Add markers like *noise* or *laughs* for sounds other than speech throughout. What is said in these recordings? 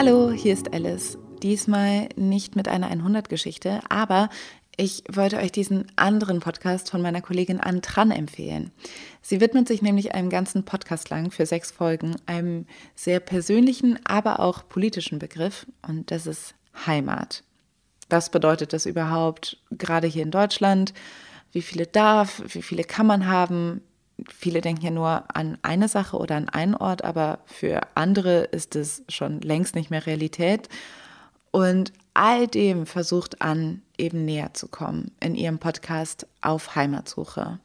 Hallo, hier ist Alice. Diesmal nicht mit einer 100-Geschichte, aber ich wollte euch diesen anderen Podcast von meiner Kollegin Ann Tran empfehlen. Sie widmet sich nämlich einem ganzen Podcast lang für sechs Folgen einem sehr persönlichen, aber auch politischen Begriff und das ist Heimat. Was bedeutet das überhaupt, gerade hier in Deutschland? Wie viele darf, wie viele kann man haben? Viele denken ja nur an eine Sache oder an einen Ort, aber für andere ist es schon längst nicht mehr Realität. Und all dem versucht an, eben näher zu kommen in ihrem Podcast auf Heimatsuche.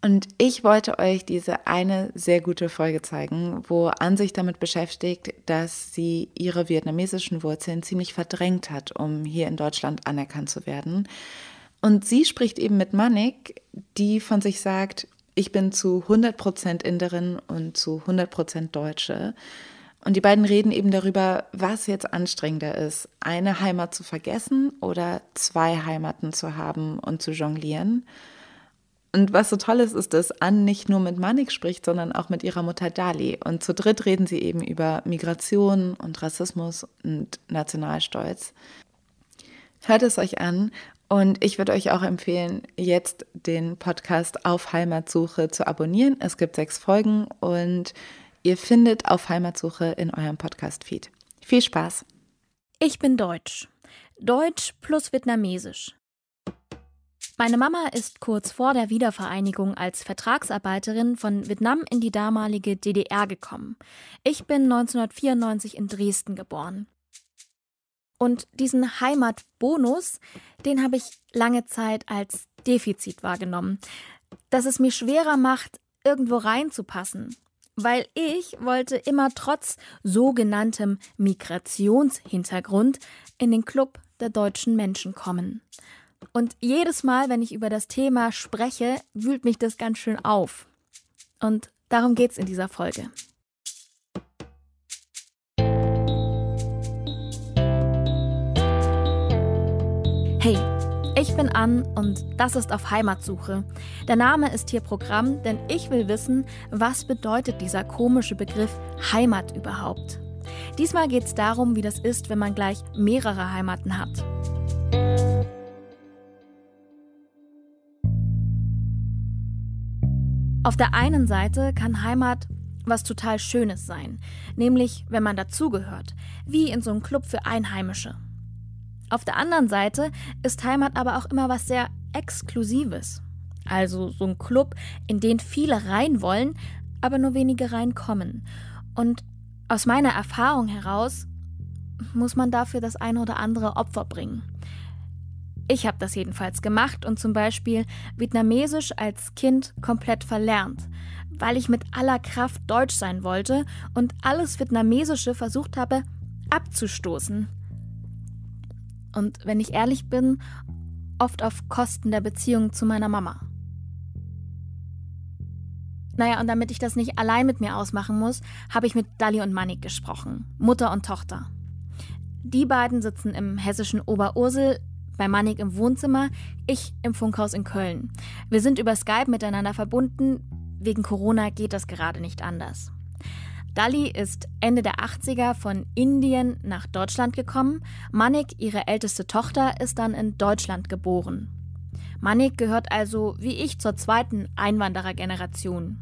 Und ich wollte euch diese eine sehr gute Folge zeigen, wo An sich damit beschäftigt, dass sie ihre vietnamesischen Wurzeln ziemlich verdrängt hat, um hier in Deutschland anerkannt zu werden. Und sie spricht eben mit Manik, die von sich sagt, ich bin zu 100% Inderin und zu 100% Deutsche. Und die beiden reden eben darüber, was jetzt anstrengender ist, eine Heimat zu vergessen oder zwei Heimaten zu haben und zu jonglieren. Und was so toll ist, ist, dass Anne nicht nur mit Manik spricht, sondern auch mit ihrer Mutter Dali. Und zu dritt reden sie eben über Migration und Rassismus und Nationalstolz. Hört es euch an und ich würde euch auch empfehlen, jetzt den Podcast auf Heimatsuche zu abonnieren. Es gibt sechs Folgen und ihr findet auf Heimatsuche in eurem Podcast-Feed. Viel Spaß! Ich bin Deutsch. Deutsch plus Vietnamesisch. Meine Mama ist kurz vor der Wiedervereinigung als Vertragsarbeiterin von Vietnam in die damalige DDR gekommen. Ich bin 1994 in Dresden geboren. Und diesen Heimatbonus, den habe ich lange Zeit als Defizit wahrgenommen, dass es mir schwerer macht, irgendwo reinzupassen, weil ich wollte immer trotz sogenanntem Migrationshintergrund in den Club der deutschen Menschen kommen. Und jedes Mal, wenn ich über das Thema spreche, wühlt mich das ganz schön auf. Und darum geht es in dieser Folge. Hey, ich bin Ann und das ist auf Heimatsuche. Der Name ist hier Programm, denn ich will wissen, was bedeutet dieser komische Begriff Heimat überhaupt. Diesmal geht es darum, wie das ist, wenn man gleich mehrere Heimaten hat. Auf der einen Seite kann Heimat was total Schönes sein, nämlich wenn man dazugehört, wie in so einem Club für Einheimische. Auf der anderen Seite ist Heimat aber auch immer was sehr Exklusives. Also so ein Club, in den viele rein wollen, aber nur wenige reinkommen. Und aus meiner Erfahrung heraus muss man dafür das eine oder andere Opfer bringen. Ich habe das jedenfalls gemacht und zum Beispiel Vietnamesisch als Kind komplett verlernt, weil ich mit aller Kraft Deutsch sein wollte und alles Vietnamesische versucht habe abzustoßen. Und wenn ich ehrlich bin, oft auf Kosten der Beziehung zu meiner Mama. Naja, und damit ich das nicht allein mit mir ausmachen muss, habe ich mit Dali und Manik gesprochen, Mutter und Tochter. Die beiden sitzen im hessischen Oberursel, bei Manik im Wohnzimmer, ich im Funkhaus in Köln. Wir sind über Skype miteinander verbunden, wegen Corona geht das gerade nicht anders. Dali ist Ende der 80er von Indien nach Deutschland gekommen. Manik, ihre älteste Tochter, ist dann in Deutschland geboren. Manik gehört also wie ich zur zweiten Einwanderergeneration.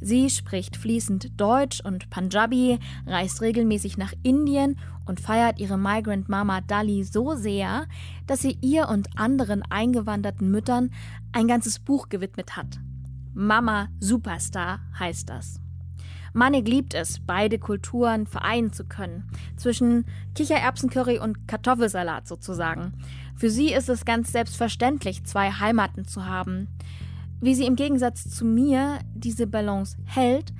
Sie spricht fließend Deutsch und Punjabi, reist regelmäßig nach Indien und feiert ihre Migrant Mama Dali so sehr, dass sie ihr und anderen eingewanderten Müttern ein ganzes Buch gewidmet hat. Mama Superstar heißt das. Manik liebt es, beide Kulturen vereinen zu können. Zwischen Kichererbsencurry und Kartoffelsalat sozusagen. Für sie ist es ganz selbstverständlich, zwei Heimaten zu haben. Wie sie im Gegensatz zu mir diese Balance hält,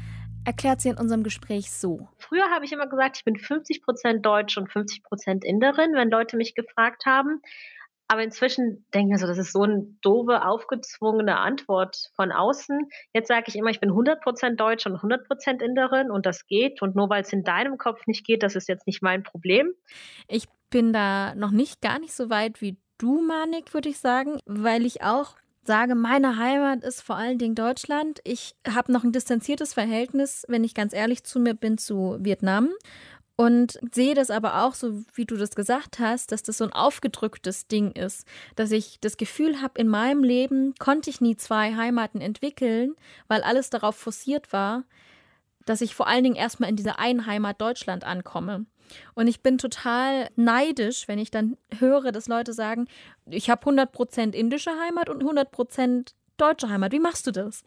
erklärt sie in unserem Gespräch so. Früher habe ich immer gesagt, ich bin 50% Deutsch und 50% Inderin, wenn Leute mich gefragt haben. Aber inzwischen denke ich so, das ist so eine doofe, aufgezwungene Antwort von außen. Jetzt sage ich immer, ich bin 100% Deutsch und 100% Inderin und das geht. Und nur weil es in deinem Kopf nicht geht, das ist jetzt nicht mein Problem. Ich bin da noch nicht gar nicht so weit wie du, Manik, würde ich sagen, weil ich auch sage, meine Heimat ist vor allen Dingen Deutschland. Ich habe noch ein distanziertes Verhältnis, wenn ich ganz ehrlich zu mir bin, zu Vietnam. Und sehe das aber auch so, wie du das gesagt hast, dass das so ein aufgedrücktes Ding ist, dass ich das Gefühl habe, in meinem Leben konnte ich nie zwei Heimaten entwickeln, weil alles darauf forciert war, dass ich vor allen Dingen erstmal in dieser einen Heimat Deutschland ankomme. Und ich bin total neidisch, wenn ich dann höre, dass Leute sagen, ich habe 100% indische Heimat und 100% deutsche Heimat. Wie machst du das?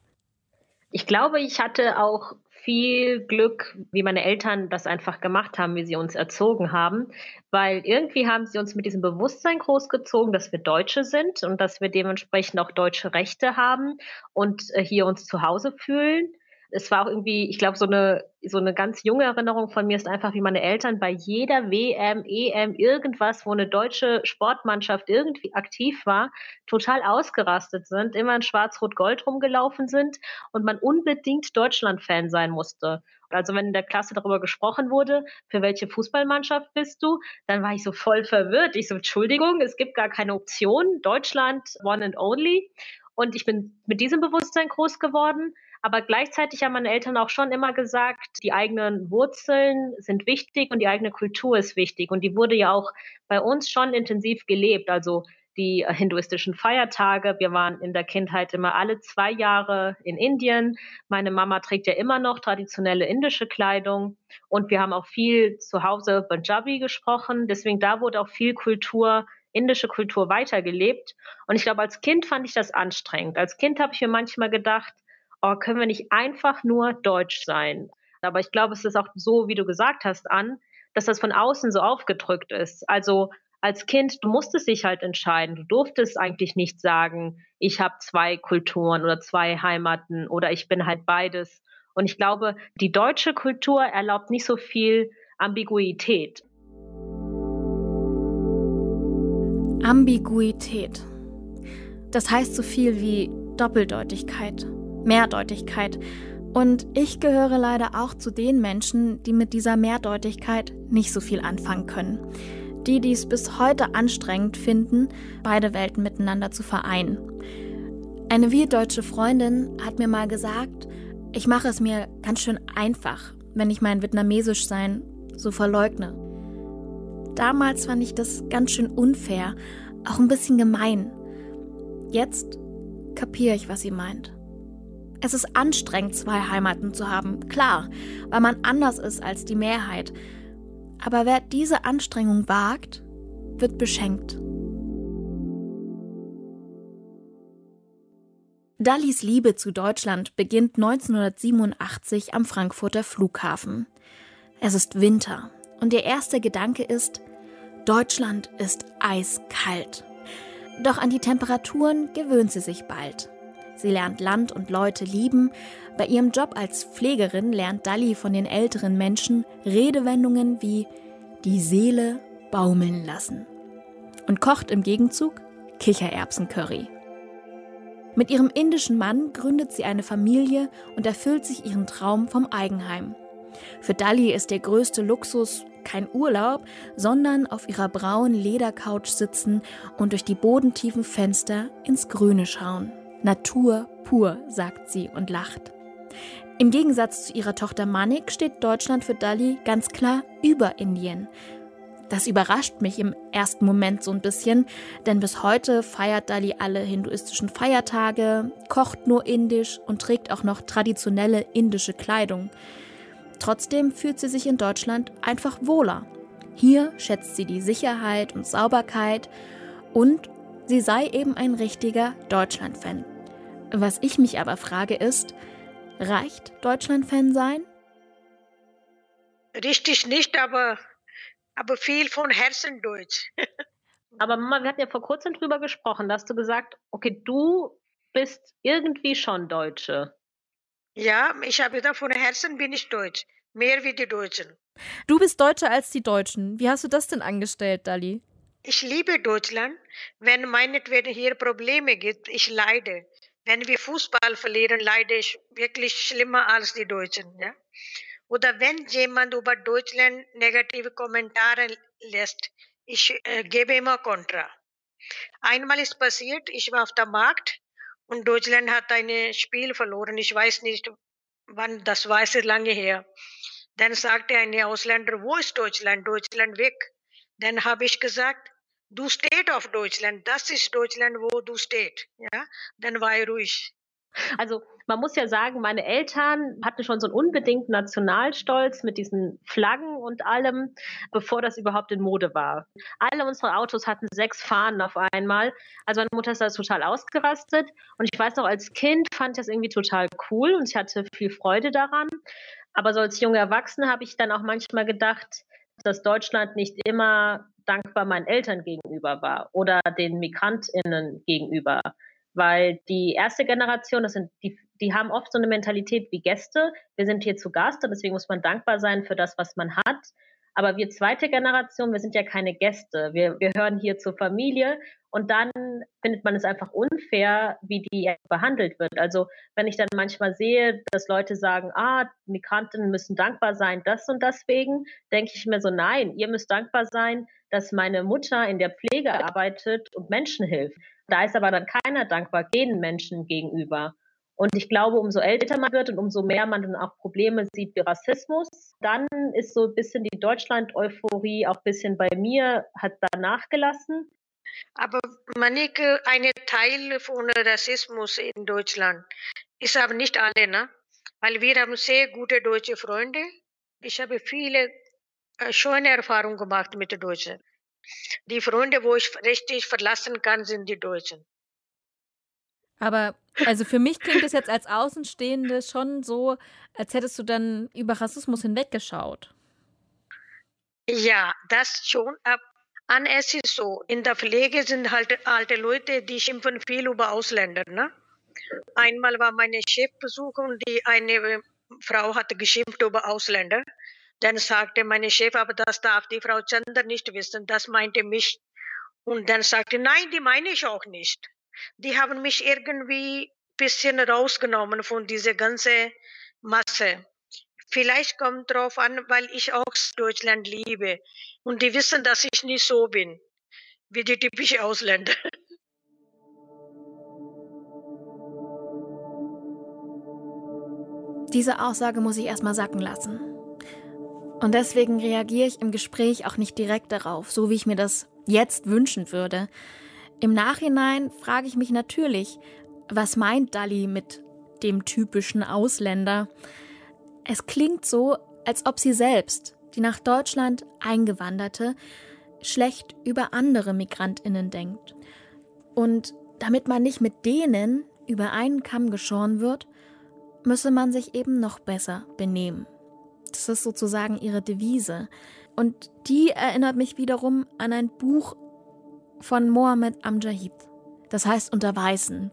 Ich glaube, ich hatte auch viel Glück, wie meine Eltern das einfach gemacht haben, wie sie uns erzogen haben, weil irgendwie haben sie uns mit diesem Bewusstsein großgezogen, dass wir Deutsche sind und dass wir dementsprechend auch deutsche Rechte haben und äh, hier uns zu Hause fühlen es war auch irgendwie, ich glaube, so eine, so eine ganz junge Erinnerung von mir ist einfach, wie meine Eltern bei jeder WM, EM, irgendwas, wo eine deutsche Sportmannschaft irgendwie aktiv war, total ausgerastet sind, immer in Schwarz-Rot-Gold rumgelaufen sind und man unbedingt Deutschland-Fan sein musste. Also wenn in der Klasse darüber gesprochen wurde, für welche Fußballmannschaft bist du, dann war ich so voll verwirrt. Ich so, Entschuldigung, es gibt gar keine Option. Deutschland, one and only. Und ich bin mit diesem Bewusstsein groß geworden. Aber gleichzeitig haben meine Eltern auch schon immer gesagt, die eigenen Wurzeln sind wichtig und die eigene Kultur ist wichtig. Und die wurde ja auch bei uns schon intensiv gelebt. Also die äh, hinduistischen Feiertage. Wir waren in der Kindheit immer alle zwei Jahre in Indien. Meine Mama trägt ja immer noch traditionelle indische Kleidung. Und wir haben auch viel zu Hause Punjabi gesprochen. Deswegen da wurde auch viel Kultur indische Kultur weitergelebt. Und ich glaube, als Kind fand ich das anstrengend. Als Kind habe ich mir manchmal gedacht, oh, können wir nicht einfach nur deutsch sein? Aber ich glaube, es ist auch so, wie du gesagt hast, an, dass das von außen so aufgedrückt ist. Also als Kind, du musstest dich halt entscheiden. Du durftest eigentlich nicht sagen, ich habe zwei Kulturen oder zwei Heimaten oder ich bin halt beides. Und ich glaube, die deutsche Kultur erlaubt nicht so viel Ambiguität. Ambiguität. Das heißt so viel wie Doppeldeutigkeit, Mehrdeutigkeit. Und ich gehöre leider auch zu den Menschen, die mit dieser Mehrdeutigkeit nicht so viel anfangen können. Die, die es bis heute anstrengend finden, beide Welten miteinander zu vereinen. Eine wir-deutsche Freundin hat mir mal gesagt, ich mache es mir ganz schön einfach, wenn ich mein Vietnamesisch-Sein so verleugne. Damals fand ich das ganz schön unfair, auch ein bisschen gemein. Jetzt kapiere ich, was sie meint. Es ist anstrengend, zwei Heimaten zu haben, klar, weil man anders ist als die Mehrheit. Aber wer diese Anstrengung wagt, wird beschenkt. Dallis Liebe zu Deutschland beginnt 1987 am Frankfurter Flughafen. Es ist Winter und ihr erster Gedanke ist, Deutschland ist eiskalt. Doch an die Temperaturen gewöhnt sie sich bald. Sie lernt Land und Leute lieben. Bei ihrem Job als Pflegerin lernt Dalli von den älteren Menschen Redewendungen wie die Seele baumeln lassen und kocht im Gegenzug Kichererbsencurry. Mit ihrem indischen Mann gründet sie eine Familie und erfüllt sich ihren Traum vom Eigenheim. Für Dalli ist der größte Luxus kein Urlaub, sondern auf ihrer braunen Ledercouch sitzen und durch die bodentiefen Fenster ins Grüne schauen. Natur pur, sagt sie und lacht. Im Gegensatz zu ihrer Tochter Manik steht Deutschland für Dali ganz klar über Indien. Das überrascht mich im ersten Moment so ein bisschen, denn bis heute feiert Dali alle hinduistischen Feiertage, kocht nur indisch und trägt auch noch traditionelle indische Kleidung. Trotzdem fühlt sie sich in Deutschland einfach wohler. Hier schätzt sie die Sicherheit und Sauberkeit und sie sei eben ein richtiger Deutschland-Fan. Was ich mich aber frage ist, reicht Deutschland-Fan sein? Richtig nicht, aber, aber viel von Herzen Deutsch. *laughs* aber Mama, wir hatten ja vor kurzem drüber gesprochen, da hast du gesagt, okay, du bist irgendwie schon Deutsche. Ja, ich habe gesagt, von Herzen bin ich Deutsch. Mehr wie die Deutschen. Du bist Deutscher als die Deutschen. Wie hast du das denn angestellt, Dali? Ich liebe Deutschland. Wenn meinetwegen hier Probleme gibt, ich leide. Wenn wir Fußball verlieren, leide ich wirklich schlimmer als die Deutschen. Ja? Oder wenn jemand über Deutschland negative Kommentare lässt, ich äh, gebe immer Kontra. Einmal ist passiert, ich war auf dem Markt und Deutschland hat ein Spiel verloren. Ich weiß nicht, wann, das war es lange her. Dann sagte ein Ausländer, wo ist Deutschland? Deutschland weg. Dann habe ich gesagt, du steht auf Deutschland, das ist Deutschland, wo du steht. Ja, dann war er ruhig. Also man muss ja sagen, meine Eltern hatten schon so einen unbedingten Nationalstolz mit diesen Flaggen und allem, bevor das überhaupt in Mode war. Alle unsere Autos hatten sechs Fahnen auf einmal. Also meine Mutter ist da total ausgerastet. Und ich weiß noch, als Kind fand ich das irgendwie total cool und ich hatte viel Freude daran. Aber so als junge Erwachsene habe ich dann auch manchmal gedacht, dass Deutschland nicht immer dankbar meinen Eltern gegenüber war oder den MigrantInnen gegenüber. Weil die erste Generation, das sind die, die haben oft so eine Mentalität wie Gäste. Wir sind hier zu Gast und deswegen muss man dankbar sein für das, was man hat. Aber wir zweite Generation, wir sind ja keine Gäste. Wir gehören hier zur Familie und dann findet man es einfach unfair, wie die behandelt wird. Also wenn ich dann manchmal sehe, dass Leute sagen, ah, Migranten müssen dankbar sein, das und deswegen, denke ich mir so, nein, ihr müsst dankbar sein, dass meine Mutter in der Pflege arbeitet und Menschen hilft. Da ist aber dann keiner dankbar den Menschen gegenüber. Und ich glaube, umso älter man wird und umso mehr man dann auch Probleme sieht wie Rassismus, dann ist so ein bisschen die Deutschland-Euphorie auch ein bisschen bei mir, hat da nachgelassen. Aber Manike, ein Teil von Rassismus in Deutschland ist aber nicht alle, ne? Weil wir haben sehr gute deutsche Freunde. Ich habe viele schöne Erfahrungen gemacht mit den Deutschen. Die Freunde, wo ich richtig verlassen kann, sind die Deutschen. Aber also für mich klingt es jetzt als Außenstehende schon so, als hättest du dann über Rassismus hinweggeschaut. Ja, das schon. An es ist so, in der Pflege sind halt alte Leute, die schimpfen viel über Ausländer. Ne? Einmal war meine Chefbesuch und die eine Frau hatte geschimpft über Ausländer. Dann sagte meine Chef, aber das darf die Frau Chander nicht wissen, das meinte mich. Und dann sagte, nein, die meine ich auch nicht die haben mich irgendwie ein bisschen rausgenommen von dieser ganzen Masse. Vielleicht kommt drauf an, weil ich auch Deutschland liebe und die wissen, dass ich nicht so bin wie die typische Ausländer. Diese Aussage muss ich erstmal sacken lassen. Und deswegen reagiere ich im Gespräch auch nicht direkt darauf, so wie ich mir das jetzt wünschen würde. Im Nachhinein frage ich mich natürlich, was meint Dali mit dem typischen Ausländer? Es klingt so, als ob sie selbst, die nach Deutschland eingewanderte, schlecht über andere Migrantinnen denkt. Und damit man nicht mit denen über einen Kamm geschoren wird, müsse man sich eben noch besser benehmen. Das ist sozusagen ihre Devise. Und die erinnert mich wiederum an ein Buch von Mohammed Amjahid. Das heißt unter Weißen.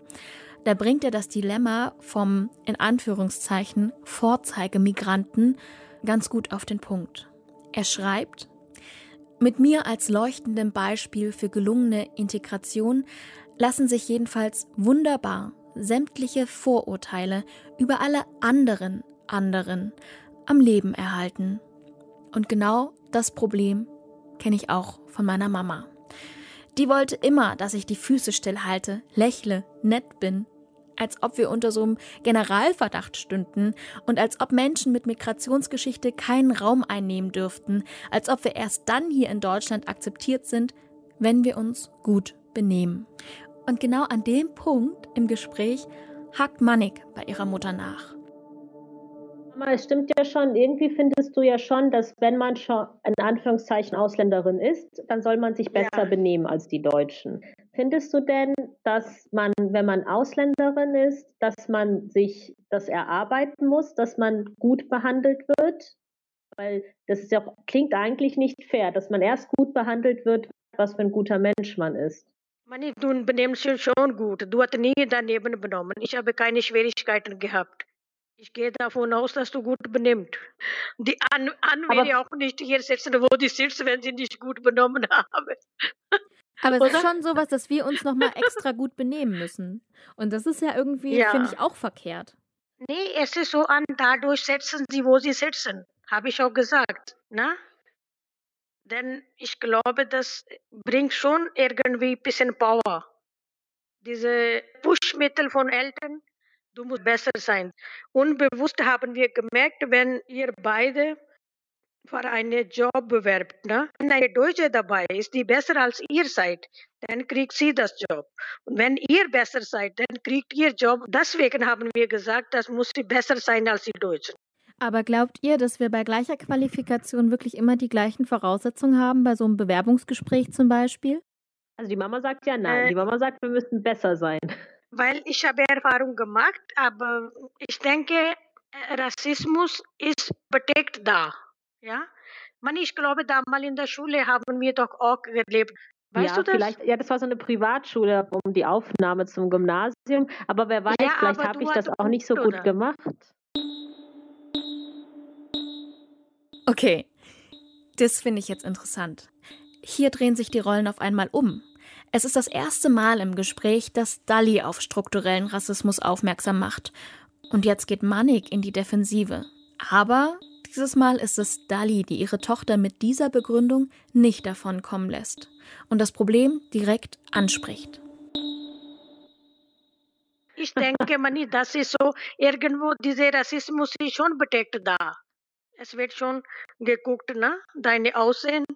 Da bringt er das Dilemma vom, in Anführungszeichen, Vorzeigemigranten ganz gut auf den Punkt. Er schreibt, mit mir als leuchtendem Beispiel für gelungene Integration lassen sich jedenfalls wunderbar sämtliche Vorurteile über alle anderen anderen am Leben erhalten. Und genau das Problem kenne ich auch von meiner Mama. Die wollte immer, dass ich die Füße stillhalte, lächle, nett bin, als ob wir unter so einem Generalverdacht stünden und als ob Menschen mit Migrationsgeschichte keinen Raum einnehmen dürften, als ob wir erst dann hier in Deutschland akzeptiert sind, wenn wir uns gut benehmen. Und genau an dem Punkt im Gespräch hakt Manik bei ihrer Mutter nach. Mama, es stimmt ja schon, irgendwie findest du ja schon, dass wenn man schon in Anführungszeichen Ausländerin ist, dann soll man sich besser ja. benehmen als die Deutschen. Findest du denn, dass man, wenn man Ausländerin ist, dass man sich das erarbeiten muss, dass man gut behandelt wird? Weil das ja, klingt eigentlich nicht fair, dass man erst gut behandelt wird, was für ein guter Mensch man ist. Mani, du benimmst dich schon gut. Du hast nie daneben benommen. Ich habe keine Schwierigkeiten gehabt. Ich gehe davon aus, dass du gut benimmst. Die An, An will ja auch nicht hier sitzen, wo die sitzt, wenn sie nicht gut benommen haben. Aber es Oder? ist schon sowas, dass wir uns nochmal extra gut benehmen müssen. Und das ist ja irgendwie, ja. finde ich, auch verkehrt. Nee, es ist so an, dadurch setzen sie, wo sie sitzen. Habe ich auch gesagt. Na? Denn ich glaube, das bringt schon irgendwie ein bisschen Power. Diese Pushmittel von Eltern, du musst besser sein. Unbewusst haben wir gemerkt, wenn ihr beide für einen Job bewerbt, ne? wenn eine Deutsche dabei ist, die besser als ihr seid, dann kriegt sie das Job. Und wenn ihr besser seid, dann kriegt ihr Job. Deswegen haben wir gesagt, das muss sie besser sein als die Deutschen. Aber glaubt ihr, dass wir bei gleicher Qualifikation wirklich immer die gleichen Voraussetzungen haben, bei so einem Bewerbungsgespräch zum Beispiel? Also die Mama sagt ja nein. Äh, die Mama sagt, wir müssen besser sein. Weil ich habe Erfahrung gemacht, aber ich denke, äh, Rassismus ist bedeckt da. Ja? Man, ich glaube, damals in der Schule haben wir doch auch gelebt. Weißt ja, du das? vielleicht, ja, das war so eine Privatschule um die Aufnahme zum Gymnasium. Aber wer weiß, Ja, vielleicht habe ich das auch nicht so gut, gut oder? gemacht. Okay, das finde ich jetzt interessant. Hier drehen sich die Rollen auf einmal um. Es ist das erste Mal im Gespräch, dass Dali auf strukturellen Rassismus aufmerksam macht. Und jetzt geht Manik in die Defensive. Aber dieses Mal ist es Dali, die ihre Tochter mit dieser Begründung nicht davon kommen lässt und das Problem direkt anspricht. Ich denke, Mani, das ist so, irgendwo, dieser Rassismus ist schon bedeckt da. Es wird schon geguckt, ne? deine Aussehen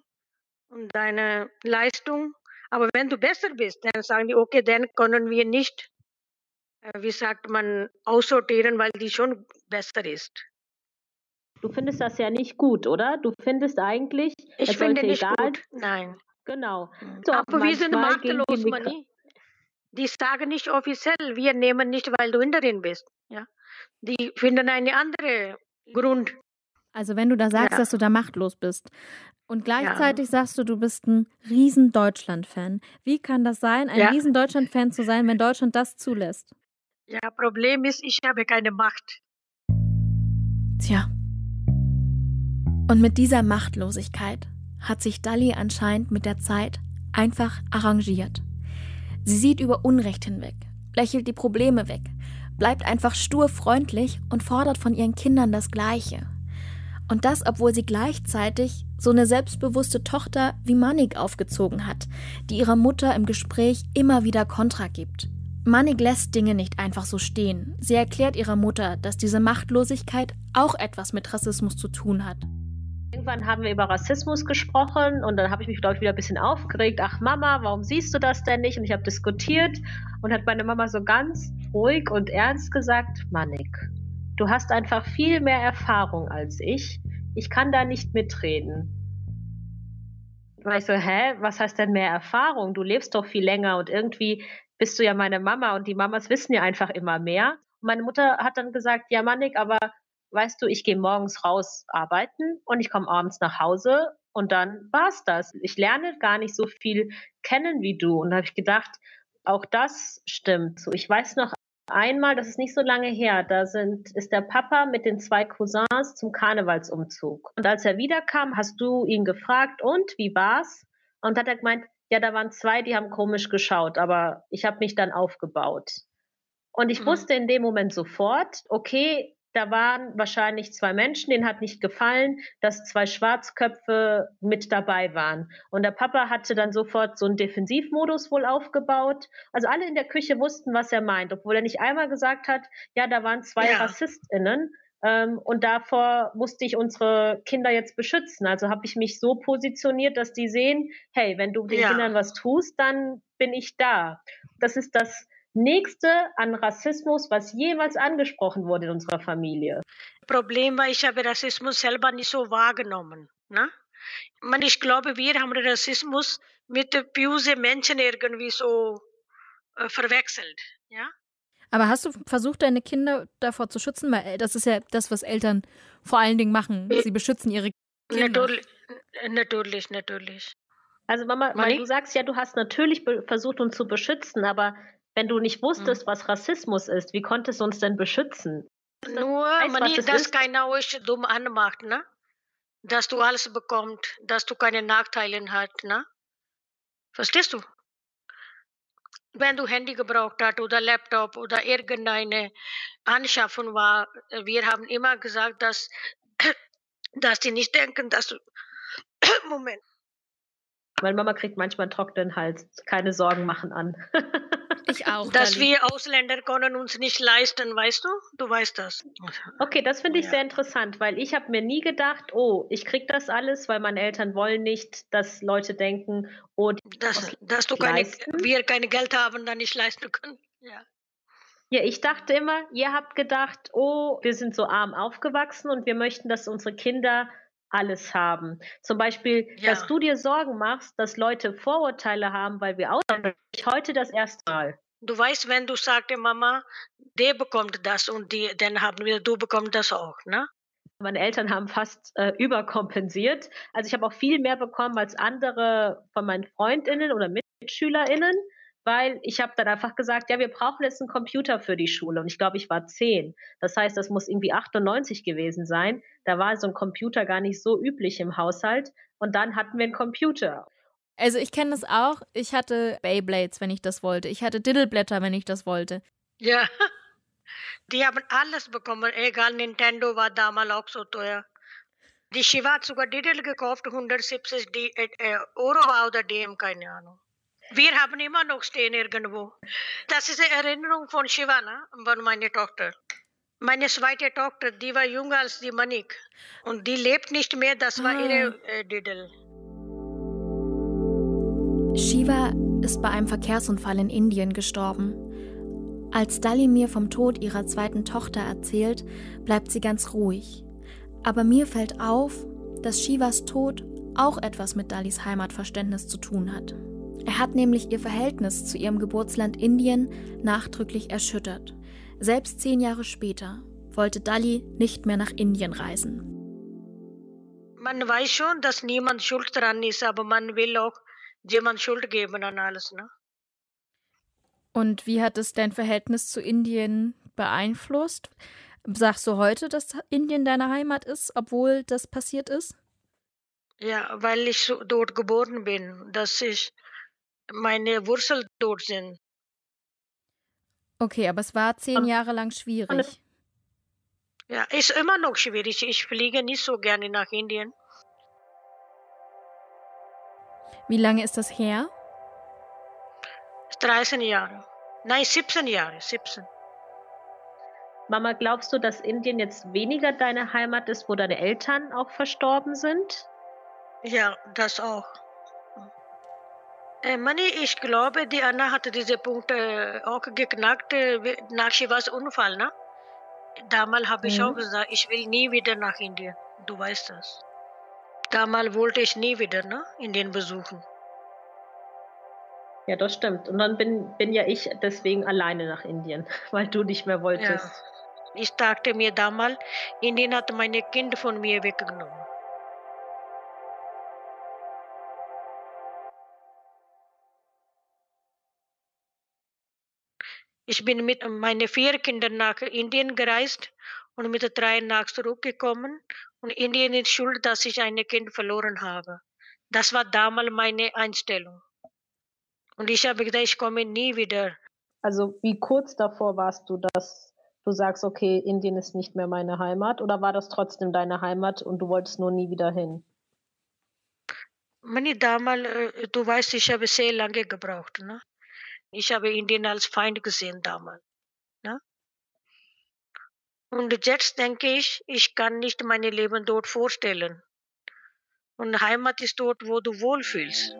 und deine Leistung. Aber wenn du besser bist, dann sagen die, okay, dann können wir nicht, äh, wie sagt man, aussortieren, weil die schon besser ist. Du findest das ja nicht gut, oder? Du findest eigentlich, Ich es finde sollte nicht egal. gut. Nein. Genau. So, Aber wir sind machtlos, Mani. Die sagen nicht offiziell, wir nehmen nicht, weil du Inderin bist. Ja? Die finden einen anderen Grund. Also wenn du da sagst, Ja. dass du da machtlos bist und gleichzeitig sagst du, du bist ein riesen Deutschland-Fan. Wie kann das sein, ein Ja. riesen Deutschland-Fan zu sein, wenn Deutschland das zulässt? Ja, Problem ist, ich habe keine Macht. Tja. Und mit dieser Machtlosigkeit hat sich Dali anscheinend mit der Zeit einfach arrangiert. Sie sieht über Unrecht hinweg, lächelt die Probleme weg, bleibt einfach stur freundlich und fordert von ihren Kindern das Gleiche. Und das, obwohl sie gleichzeitig so eine selbstbewusste Tochter wie Manik aufgezogen hat, die ihrer Mutter im Gespräch immer wieder Kontra gibt. Manik lässt Dinge nicht einfach so stehen. Sie erklärt ihrer Mutter, dass diese Machtlosigkeit auch etwas mit Rassismus zu tun hat. Irgendwann haben wir über Rassismus gesprochen und dann habe ich mich, glaube ich, wieder ein bisschen aufgeregt. Ach Mama, warum siehst du das denn nicht? Und ich habe diskutiert und hat meine Mama so ganz ruhig und ernst gesagt, Manik, du hast einfach viel mehr Erfahrung als ich. Ich kann da nicht mitreden. Ich so, hä, was heißt denn mehr Erfahrung? Du lebst doch viel länger und irgendwie bist du ja meine Mama und die Mamas wissen ja einfach immer mehr. Und meine Mutter hat dann gesagt, ja Manik, aber weißt du, ich gehe morgens raus arbeiten und ich komme abends nach Hause und dann war's das. Ich lerne gar nicht so viel kennen wie du. Und da habe ich gedacht, auch das stimmt. So, ich weiß noch einmal, das ist nicht so lange her, da sind, ist der Papa mit den zwei Cousins zum Karnevalsumzug. Und als er wiederkam, hast du ihn gefragt, und wie war's? Und hat er gemeint, ja, da waren zwei, die haben komisch geschaut, aber ich habe mich dann aufgebaut. Und ich Mhm. wusste in dem Moment sofort, okay, da waren wahrscheinlich zwei Menschen, denen hat nicht gefallen, dass zwei Schwarzköpfe mit dabei waren. Und der Papa hatte dann sofort so einen Defensivmodus wohl aufgebaut. Also alle in der Küche wussten, was er meint, obwohl er nicht einmal gesagt hat, ja, da waren zwei Ja. RassistInnen. Ähm, und davor musste ich unsere Kinder jetzt beschützen. Also habe ich mich so positioniert, dass die sehen, hey, wenn du den Ja. Kindern was tust, dann bin ich da. Das ist das nächste an Rassismus, was jemals angesprochen wurde in unserer Familie. Problem war, ich habe Rassismus selber nicht so wahrgenommen. Ne? Man, ich glaube, wir haben den Rassismus mit böse Menschen irgendwie so äh, verwechselt. Ja? Aber hast du versucht, deine Kinder davor zu schützen? Weil äh, das ist ja das, was Eltern vor allen Dingen machen. Sie beschützen ihre Kinder. Natürlich, natürlich, natürlich. Also Mama, weil Mani? du sagst ja, du hast natürlich versucht, uns zu beschützen, aber wenn du nicht wusstest, Mhm. was Rassismus ist, wie konntest du uns denn beschützen? Nur, weißt, was Mani, das dass ist? keiner euch dumm anmacht, ne? dass du alles bekommst, dass du keine Nachteile hast. Ne? Verstehst du? Wenn du Handy gebraucht hast oder Laptop oder irgendeine Anschaffung war, wir haben immer gesagt, dass, *clears throat* dass die nicht denken, dass du, *clears throat* Moment, Meine Mama kriegt manchmal einen trockenen Hals. Keine Sorgen machen an. *laughs* Ich auch. Dass Dali. wir Ausländer können uns nicht leisten, weißt du? Du weißt das. Okay, das finde ich Ja. sehr interessant, weil ich habe mir nie gedacht, oh, ich kriege das alles, weil meine Eltern wollen nicht, dass Leute denken, oh, Dass, dass du keine, Leisten? wir kein Geld haben, dann nicht leisten können. Ja. Ja, ich dachte immer, ihr habt gedacht, oh, wir sind so arm aufgewachsen und wir möchten, dass unsere Kinder alles haben. Zum Beispiel, Ja. dass du dir Sorgen machst, dass Leute Vorurteile haben, weil wir Ausländer heute das erste Mal. Du weißt, wenn du sagst, Mama, der bekommt das und die, dann haben wir, du bekommst das auch, ne? Meine Eltern haben fast äh, überkompensiert. Also ich habe auch viel mehr bekommen als andere von meinen Freundinnen oder Mitschülerinnen, weil ich habe dann einfach gesagt, ja, wir brauchen jetzt einen Computer für die Schule. Und ich glaube, ich war zehn. Das heißt, das muss irgendwie 98 gewesen sein. Da war so ein Computer gar nicht so üblich im Haushalt. Und dann hatten wir einen Computer. Also ich kenne das auch. Ich hatte Beyblades, wenn ich das wollte. Ich hatte Diddleblätter, wenn ich das wollte. Ja. *laughs* Die haben alles bekommen, egal, Nintendo war damals auch so teuer. Die Shiva hat sogar Diddle gekauft, 170 D äh, äh, Euro war oder DM, keine Ahnung. Wir haben immer noch stehen irgendwo. Das ist eine Erinnerung von Shiva, ne? von meiner Tochter. Meine zweite Tochter, die war jünger als die Manik. Und die lebt nicht mehr, das war Ah. ihre äh, Diddle. Shiva ist bei einem Verkehrsunfall in Indien gestorben. Als Dali mir vom Tod ihrer zweiten Tochter erzählt, bleibt sie ganz ruhig. Aber mir fällt auf, dass Shivas Tod auch etwas mit Dalis Heimatverständnis zu tun hat. Er hat nämlich ihr Verhältnis zu ihrem Geburtsland Indien nachdrücklich erschüttert. Selbst zehn Jahre später wollte Dali nicht mehr nach Indien reisen. Man weiß schon, dass niemand schuld dran ist, aber man will auch jemand Schuld geben an alles. Ne? Und wie hat es dein Verhältnis zu Indien beeinflusst? Sagst du heute, dass Indien deine Heimat ist, obwohl das passiert ist? Ja, weil ich so dort geboren bin, dass ich meine Wurzeln dort sind. Okay, aber es war zehn Jahre lang schwierig. Ja, ist immer noch schwierig. Ich fliege nicht so gerne nach Indien. Wie lange ist das her? 13 Jahre. Nein, 17 Jahre. 17. Mama, glaubst du, dass Indien jetzt weniger deine Heimat ist, wo deine Eltern auch verstorben sind? Ja, das auch. Äh, Mani, ich glaube, die Anna hatte diese Punkte auch geknackt äh, nach Shivas Unfall, ne? Damals habe ich Mhm. auch gesagt, ich will nie wieder nach Indien. Du weißt das. Damals wollte ich nie wieder, ne? Indien besuchen. Ja, das stimmt. Und dann bin, bin ja ich deswegen alleine nach Indien, *laughs* weil du nicht mehr wolltest. Ich dachte mir damals, Indien hat meine Kind von mir weggenommen. Ich bin mit meinen vier Kindern nach Indien gereist und mit drei nach zurückgekommen. Und Indien ist schuld, dass ich ein Kind verloren habe. Das war damals meine Einstellung. Und ich habe gedacht, ich komme nie wieder. Also wie kurz davor warst du, dass du sagst, okay, Indien ist nicht mehr meine Heimat? Oder war das trotzdem deine Heimat und du wolltest nur nie wieder hin? Mani, damals, äh, du weißt, ich habe sehr lange gebraucht. Ne? Ich habe Indien als Feind gesehen damals. Ne? Und jetzt denke ich, ich kann nicht mein Leben dort vorstellen. Und Heimat ist dort, wo du wohlfühlst.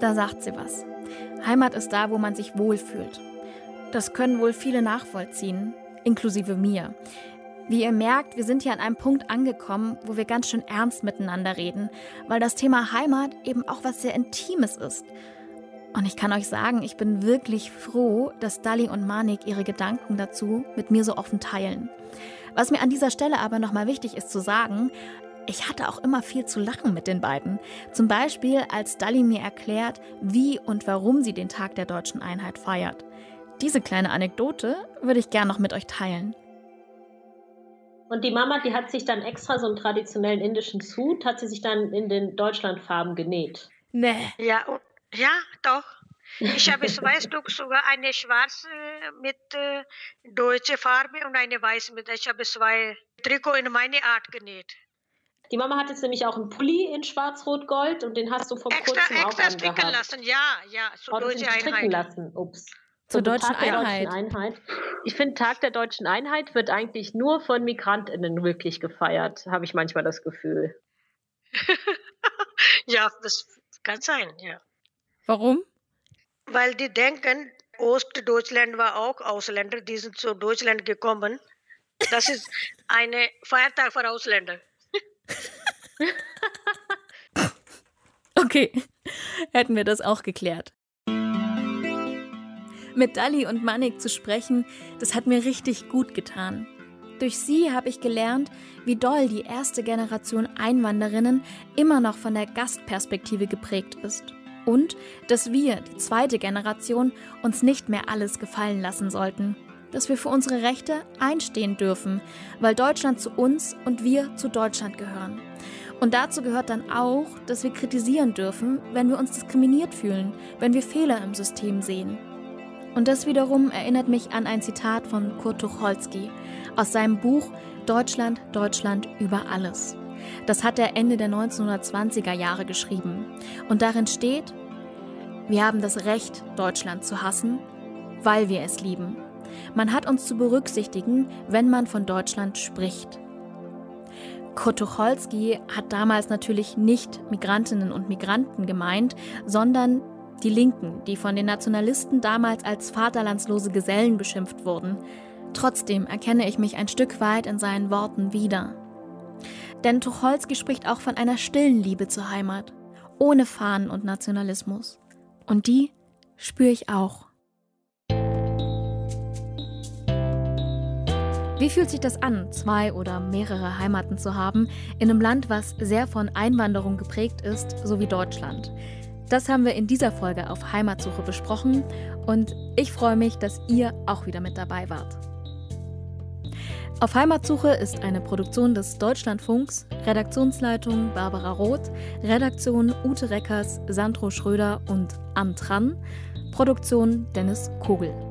Da sagt sie was. Heimat ist da, wo man sich wohlfühlt. Das können wohl viele nachvollziehen, inklusive mir. Wie ihr merkt, wir sind hier an einem Punkt angekommen, wo wir ganz schön ernst miteinander reden, weil das Thema Heimat eben auch was sehr Intimes ist. Und ich kann euch sagen, ich bin wirklich froh, dass Dali und Manik ihre Gedanken dazu mit mir so offen teilen. Was mir an dieser Stelle aber nochmal wichtig ist zu sagen, ich hatte auch immer viel zu lachen mit den beiden. Zum Beispiel, als Dali mir erklärt, wie und warum sie den Tag der deutschen Einheit feiert. Diese kleine Anekdote würde ich gern noch mit euch teilen. Und die Mama, die hat sich dann extra so einen traditionellen indischen Suit, hat sie sich dann in den Deutschlandfarben genäht. Nee. Ja, und, ja, doch. Ich habe zwei Stück, sogar eine schwarze mit äh, deutscher Farbe und eine weiße mit. Ich habe zwei Trikot in meine Art genäht. Die Mama hat jetzt nämlich auch einen Pulli in Schwarz-Rot-Gold und den hast du vor extra, kurzem extra auch stricken angehabt. lassen, ja, ja, zur Oh, das deutschen stricken Einheit. lassen. Ups. Zur Zum deutschen Tag der Einheit. deutschen Einheit. Ich finde, Tag der deutschen Einheit wird eigentlich nur von MigrantInnen wirklich gefeiert, habe ich manchmal das Gefühl. *laughs* Ja, das kann sein, ja. Warum? Weil die denken, Ostdeutschland war auch Ausländer, die sind zu Deutschland gekommen. Das ist ein Feiertag für Ausländer. *laughs* Okay, hätten wir das auch geklärt. Mit Dali und Manik zu sprechen, das hat mir richtig gut getan. Durch sie habe ich gelernt, wie doll die erste Generation Einwanderinnen immer noch von der Gastperspektive geprägt ist. Und dass wir, die zweite Generation, uns nicht mehr alles gefallen lassen sollten. Dass wir für unsere Rechte einstehen dürfen, weil Deutschland zu uns und wir zu Deutschland gehören. Und dazu gehört dann auch, dass wir kritisieren dürfen, wenn wir uns diskriminiert fühlen, wenn wir Fehler im System sehen. Und das wiederum erinnert mich an ein Zitat von Kurt Tucholsky aus seinem Buch Deutschland, Deutschland über alles. Das hat er Ende der 1920er Jahre geschrieben. Und darin steht, wir haben das Recht, Deutschland zu hassen, weil wir es lieben. Man hat uns zu berücksichtigen, wenn man von Deutschland spricht. Kurt Tucholsky hat damals natürlich nicht Migrantinnen und Migranten gemeint, sondern die Linken, die von den Nationalisten damals als vaterlandslose Gesellen beschimpft wurden. Trotzdem erkenne ich mich ein Stück weit in seinen Worten wieder. Denn Tucholsky spricht auch von einer stillen Liebe zur Heimat, ohne Fahnen und Nationalismus. Und die spüre ich auch. Wie fühlt sich das an, zwei oder mehrere Heimaten zu haben, in einem Land, was sehr von Einwanderung geprägt ist, so wie Deutschland? Das haben wir in dieser Folge auf Heimatsuche besprochen und ich freue mich, dass ihr auch wieder mit dabei wart. Auf Heimatsuche ist eine Produktion des Deutschlandfunks, Redaktionsleitung Barbara Roth, Redaktion Ute Reckers, Sandro Schröder und Antran, Produktion Dennis Kogel.